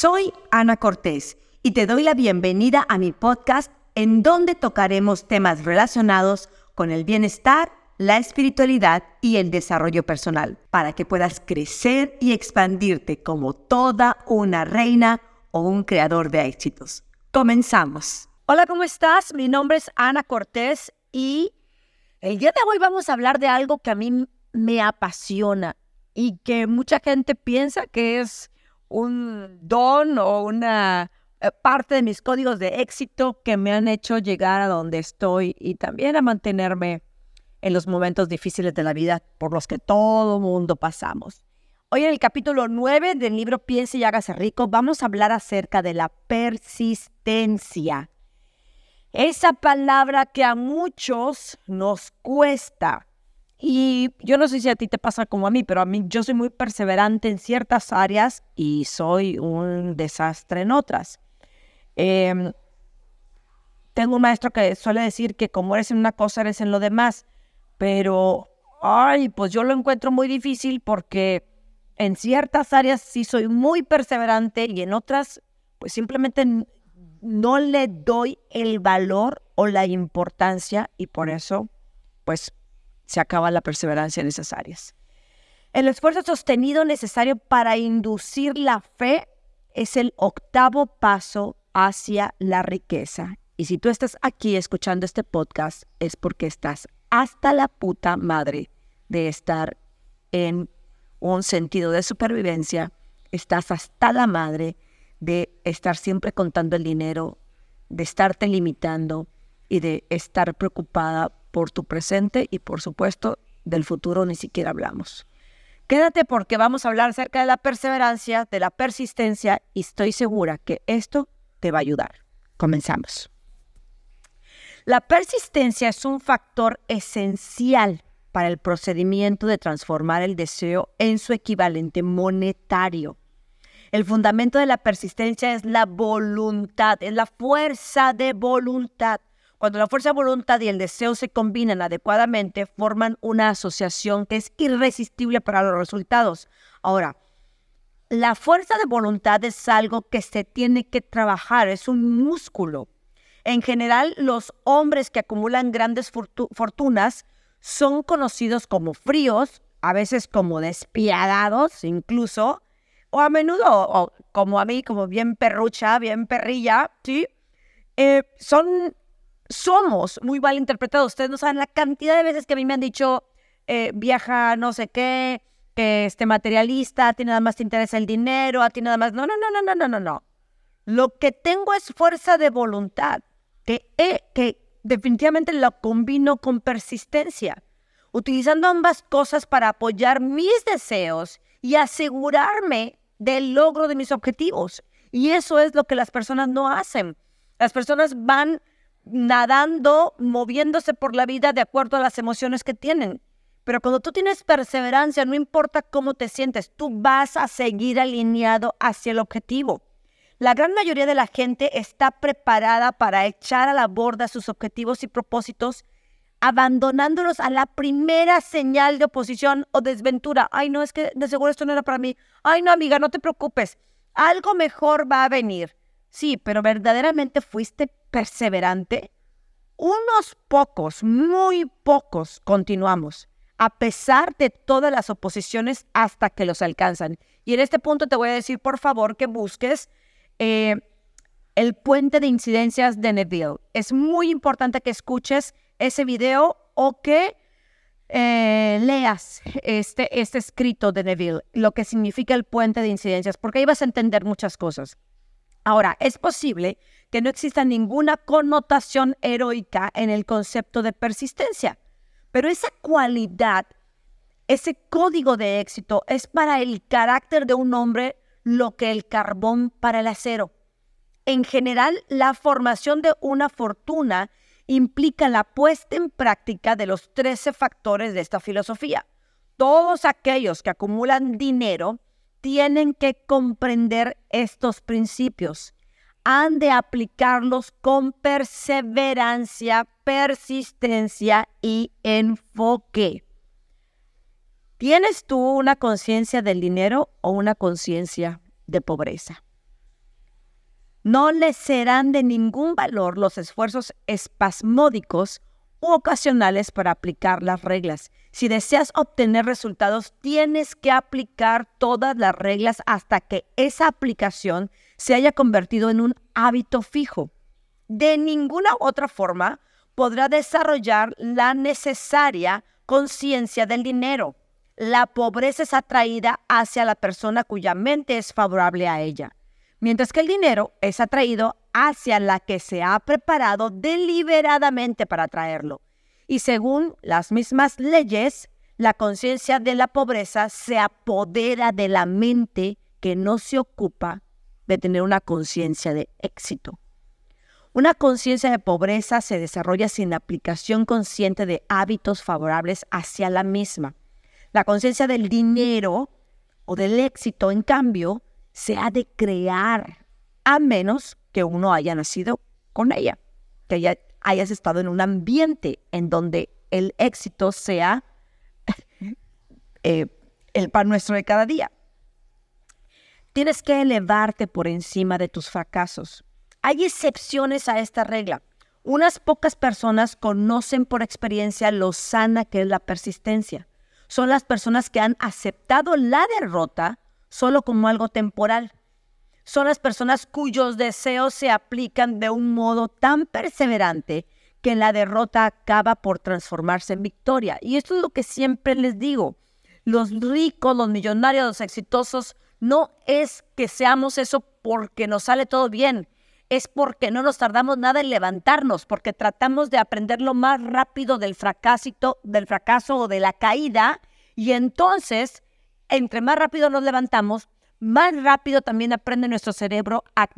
Soy Ana Cortés y te doy la bienvenida a mi podcast en donde tocaremos temas relacionados con el bienestar, la espiritualidad y el desarrollo personal para que puedas crecer y expandirte como toda una reina o un creador de éxitos. Comenzamos. Hola, ¿cómo estás? Mi nombre es Ana Cortés y el día de hoy vamos a hablar de algo que a mí me apasiona y que mucha gente piensa que es un don o una eh, parte de mis códigos de éxito que me han hecho llegar a donde estoy y también a mantenerme en los momentos difíciles de la vida por los que todo mundo pasamos. Hoy en el capítulo 9 del libro Piense y hágase rico vamos a hablar acerca de la persistencia. Esa palabra que a muchos nos cuesta. Y yo no sé si a ti te pasa como a mí, pero a mí yo soy muy perseverante en ciertas áreas y soy un desastre en otras. Em, tengo un maestro que suele decir que como eres en una cosa, eres en lo demás. Pero, ay, pues yo lo encuentro muy difícil porque en ciertas áreas sí soy muy perseverante y en otras, pues simplemente no le doy el valor o la importancia y por eso, pues se acaba la perseverancia en esas áreas. El esfuerzo sostenido necesario para inducir la fe es el octavo paso hacia la riqueza. Y si tú estás aquí escuchando este podcast es porque estás hasta la puta madre de estar en un sentido de supervivencia, estás hasta la madre de estar siempre contando el dinero, de estarte limitando y de estar preocupada por tu presente y por supuesto del futuro ni siquiera hablamos. Quédate porque vamos a hablar acerca de la perseverancia, de la persistencia y estoy segura que esto te va a ayudar. Comenzamos. La persistencia es un factor esencial para el procedimiento de transformar el deseo en su equivalente monetario. El fundamento de la persistencia es la voluntad, es la fuerza de voluntad. Cuando la fuerza de voluntad y el deseo se combinan adecuadamente, forman una asociación que es irresistible para los resultados. Ahora, la fuerza de voluntad es algo que se tiene que trabajar, es un músculo. En general, los hombres que acumulan grandes fortunas son conocidos como fríos, a veces como despiadados incluso, o a menudo, como a mí, como bien perrucha, bien perrilla, ¿sí? Eh, son, somos muy mal interpretados. Ustedes no saben la cantidad de veces que a mí me han dicho, eh, viaja no sé qué, que este materialista, a ti nada más te interesa el dinero, a ti nada más... No, no, no, no, no, no, no, no. Lo que tengo es fuerza de voluntad, que, que definitivamente lo combino con persistencia, utilizando ambas cosas para apoyar mis deseos y asegurarme del logro de mis objetivos. Y eso es lo que las personas no hacen. Las personas van nadando, moviéndose por la vida de acuerdo a las emociones que tienen. Pero cuando tú tienes perseverancia, no importa cómo te sientes, tú vas a seguir alineado hacia el objetivo. La gran mayoría de la gente está preparada para echar a la borda sus objetivos y propósitos, abandonándolos a la primera señal de oposición o desventura. Ay, no, es que de seguro esto no era para mí. Ay, no, amiga, no te preocupes. Algo mejor va a venir. Sí, pero verdaderamente fuiste perseverante. Unos pocos, muy pocos, continuamos, a pesar de todas las oposiciones hasta que los alcanzan. Y en este punto te voy a decir, por favor, que busques eh, el puente de incidencias de Neville. Es muy importante que escuches ese video o que eh, leas este, este escrito de Neville, lo que significa el puente de incidencias, porque ahí vas a entender muchas cosas. Ahora, es posible que no exista ninguna connotación heroica en el concepto de persistencia, pero esa cualidad, ese código de éxito es para el carácter de un hombre lo que el carbón para el acero. En general, la formación de una fortuna implica la puesta en práctica de los 13 factores de esta filosofía. Todos aquellos que acumulan dinero tienen que comprender estos principios. Han de aplicarlos con perseverancia, persistencia y enfoque. ¿Tienes tú una conciencia del dinero o una conciencia de pobreza? No le serán de ningún valor los esfuerzos espasmódicos u ocasionales para aplicar las reglas. Si deseas obtener resultados, tienes que aplicar todas las reglas hasta que esa aplicación se haya convertido en un hábito fijo. De ninguna otra forma podrá desarrollar la necesaria conciencia del dinero. La pobreza es atraída hacia la persona cuya mente es favorable a ella, mientras que el dinero es atraído hacia la que se ha preparado deliberadamente para atraerlo. Y según las mismas leyes, la conciencia de la pobreza se apodera de la mente que no se ocupa de tener una conciencia de éxito. Una conciencia de pobreza se desarrolla sin aplicación consciente de hábitos favorables hacia la misma. La conciencia del dinero o del éxito, en cambio, se ha de crear, a menos que uno haya nacido con ella, que haya, hayas estado en un ambiente en donde el éxito sea eh, el pan nuestro de cada día. Tienes que elevarte por encima de tus fracasos. Hay excepciones a esta regla. Unas pocas personas conocen por experiencia lo sana que es la persistencia. Son las personas que han aceptado la derrota solo como algo temporal son las personas cuyos deseos se aplican de un modo tan perseverante que la derrota acaba por transformarse en victoria. Y esto es lo que siempre les digo. Los ricos, los millonarios, los exitosos, no es que seamos eso porque nos sale todo bien, es porque no nos tardamos nada en levantarnos, porque tratamos de aprender lo más rápido del del fracaso o de la caída, y entonces, entre más rápido nos levantamos, más rápido también aprende nuestro cerebro a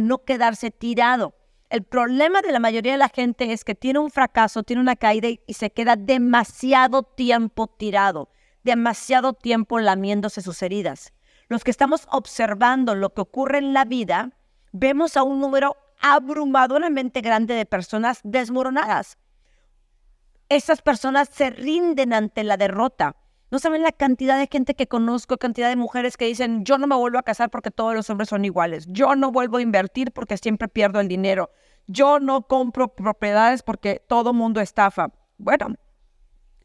no, quedarse tirado. El problema de la mayoría de la gente es que tiene un fracaso, tiene una caída y se queda demasiado tiempo tirado, demasiado tiempo lamiéndose sus heridas. Los que estamos observando lo que ocurre en la vida, vemos a un número abrumadoramente grande de personas desmoronadas. Esas personas se rinden ante la derrota. No saben la cantidad de gente que conozco, cantidad de mujeres que dicen, yo no me vuelvo a casar porque todos los hombres son iguales. Yo no vuelvo a invertir porque siempre pierdo el dinero. Yo no compro propiedades porque todo mundo estafa. Bueno,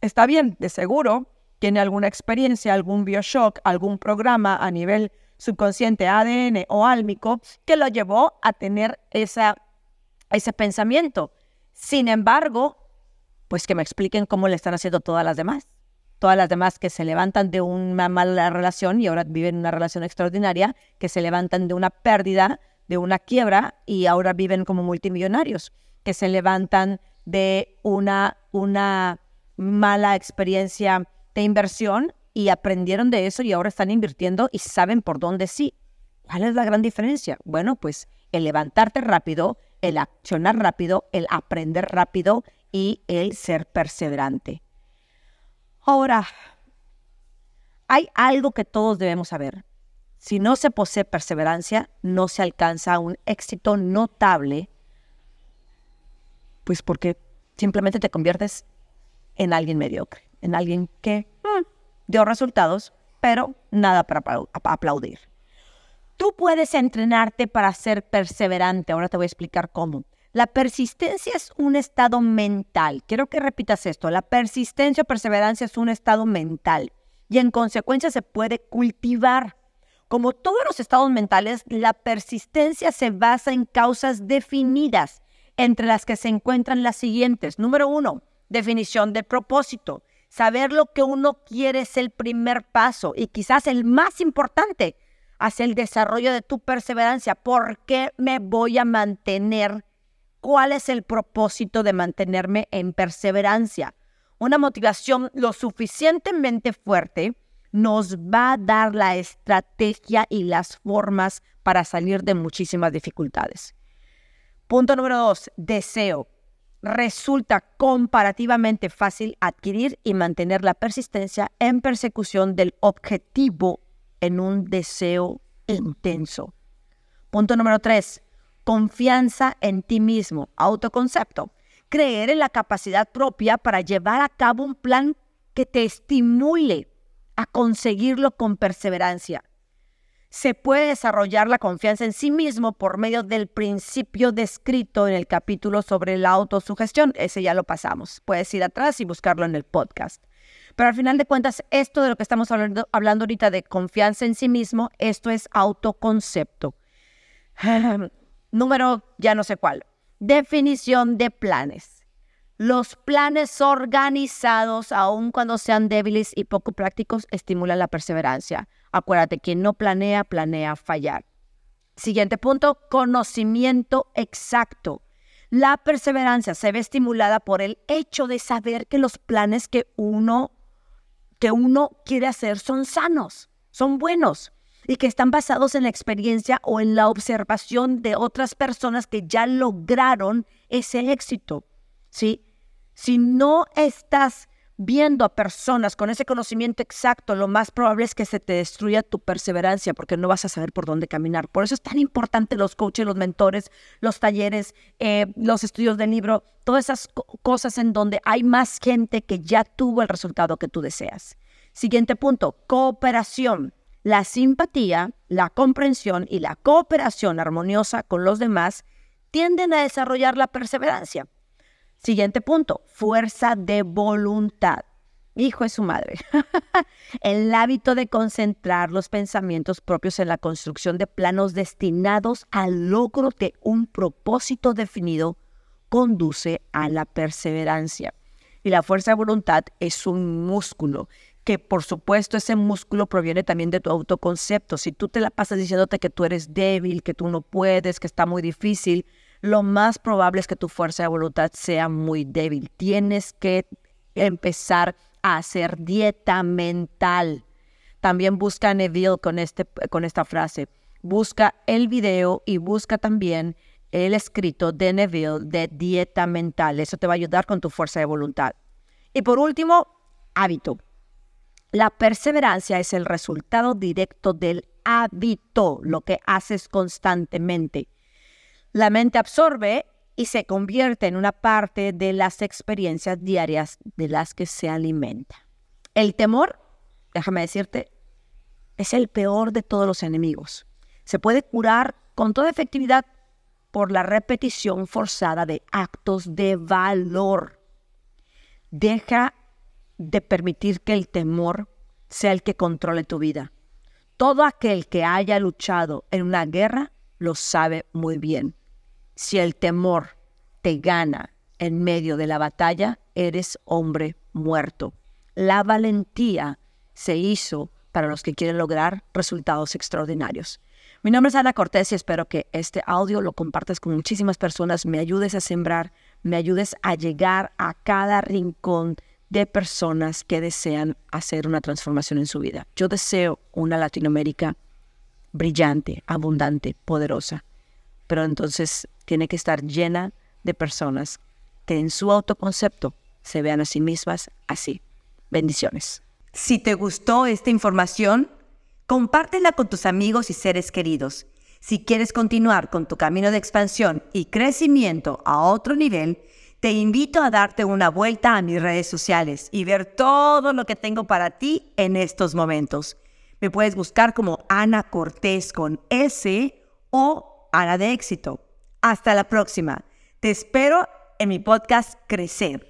está bien, de seguro tiene alguna experiencia, algún bioshock, algún programa a nivel subconsciente, ADN o álmico, que lo llevó a tener esa, ese pensamiento. Sin embargo, pues que me expliquen cómo le están haciendo todas las demás todas las demás que se levantan de una mala relación y ahora viven una relación extraordinaria, que se levantan de una pérdida, de una quiebra y ahora viven como multimillonarios, que se levantan de una, una mala experiencia de inversión y aprendieron de eso y ahora están invirtiendo y saben por dónde sí. ¿Cuál es la gran diferencia? Bueno, pues el levantarte rápido, el accionar rápido, el aprender rápido y el ser perseverante. Ahora, hay algo que todos debemos saber. Si no se posee perseverancia, no se alcanza un éxito notable, pues porque simplemente te conviertes en alguien mediocre, en alguien que mm, dio resultados, pero nada para aplaudir. Tú puedes entrenarte para ser perseverante. Ahora te voy a explicar cómo. La persistencia es un estado mental. Quiero que repitas esto. La persistencia o perseverancia es un estado mental y en consecuencia se puede cultivar. Como todos los estados mentales, la persistencia se basa en causas definidas, entre las que se encuentran las siguientes. Número uno, definición de propósito. Saber lo que uno quiere es el primer paso y quizás el más importante hacia el desarrollo de tu perseverancia. ¿Por qué me voy a mantener cuál es el propósito de mantenerme en perseverancia. Una motivación lo suficientemente fuerte nos va a dar la estrategia y las formas para salir de muchísimas dificultades. Punto número dos, deseo. Resulta comparativamente fácil adquirir y mantener la persistencia en persecución del objetivo en un deseo intenso. Punto número tres, confianza en ti mismo, autoconcepto, creer en la capacidad propia para llevar a cabo un plan que te estimule a conseguirlo con perseverancia. se puede desarrollar la confianza en sí mismo por medio del principio descrito en el capítulo sobre la autosugestión. Ese ya lo pasamos. Puedes ir atrás y buscarlo en el podcast. Pero al final de cuentas, esto de lo que estamos hablando, hablando ahorita de confianza en sí mismo, esto es autoconcepto. Número, ya no sé cuál. Definición de planes. Los planes organizados, aun cuando sean débiles y poco prácticos, estimulan la perseverancia. Acuérdate, quien no planea, planea fallar. Siguiente punto, conocimiento exacto. La perseverancia se ve estimulada por el hecho de saber que los planes que uno, que uno quiere hacer son sanos, son buenos y que están basados en la experiencia o en la observación de otras personas que ya lograron ese éxito. ¿sí? Si no estás viendo a personas con ese conocimiento exacto, lo más probable es que se te destruya tu perseverancia porque no vas a saber por dónde caminar. Por eso es tan importante los coaches, los mentores, los talleres, eh, los estudios del libro, todas esas cosas en donde hay más gente que ya tuvo el resultado que tú deseas. Siguiente punto, cooperación. La simpatía, la comprensión y la cooperación armoniosa con los demás tienden a desarrollar la perseverancia. Siguiente punto, fuerza de voluntad. Hijo de su madre. el hábito de concentrar los pensamientos propios en la construcción de planos destinados al logro de un propósito definido conduce a la perseverancia. Y la fuerza de voluntad es un músculo que por supuesto ese músculo proviene también de tu autoconcepto. Si tú te la pasas diciéndote que tú eres débil, que tú no puedes, que está muy difícil, lo más probable es que tu fuerza de voluntad sea muy débil. Tienes que empezar a hacer dieta mental. También busca a Neville con, este, con esta frase. Busca el video y busca también el escrito de Neville de dieta mental. Eso te va a ayudar con tu fuerza de voluntad. Y por último, hábito. La perseverancia es el resultado directo del hábito, lo que haces constantemente. La mente absorbe y se convierte en una parte de las experiencias diarias de las que se alimenta. El temor, déjame decirte, es el peor de todos los enemigos. Se puede curar con toda efectividad por la repetición forzada de actos de valor. Deja de permitir que el temor sea el que controle tu vida. Todo aquel que haya luchado en una guerra lo sabe muy bien. Si el temor te gana en medio de la batalla, eres hombre muerto. La valentía se hizo para los que quieren lograr resultados extraordinarios. Mi nombre es Ana Cortés y espero que este audio lo compartas con muchísimas personas, me ayudes a sembrar, me ayudes a llegar a cada rincón de personas que desean hacer una transformación en su vida. Yo deseo una Latinoamérica brillante, abundante, poderosa pero entonces tiene que estar llena de personas que en su autoconcepto se vean a sí mismas así. Bendiciones. Si te gustó esta información, compártela con tus amigos y seres queridos. Si quieres continuar con tu camino de expansión y crecimiento a otro nivel, te invito a darte una vuelta a mis redes sociales y ver todo lo que tengo para ti en estos momentos. Me puedes buscar como Ana Cortés con S o Ana de éxito. Hasta la próxima. Te espero en mi podcast Crecer.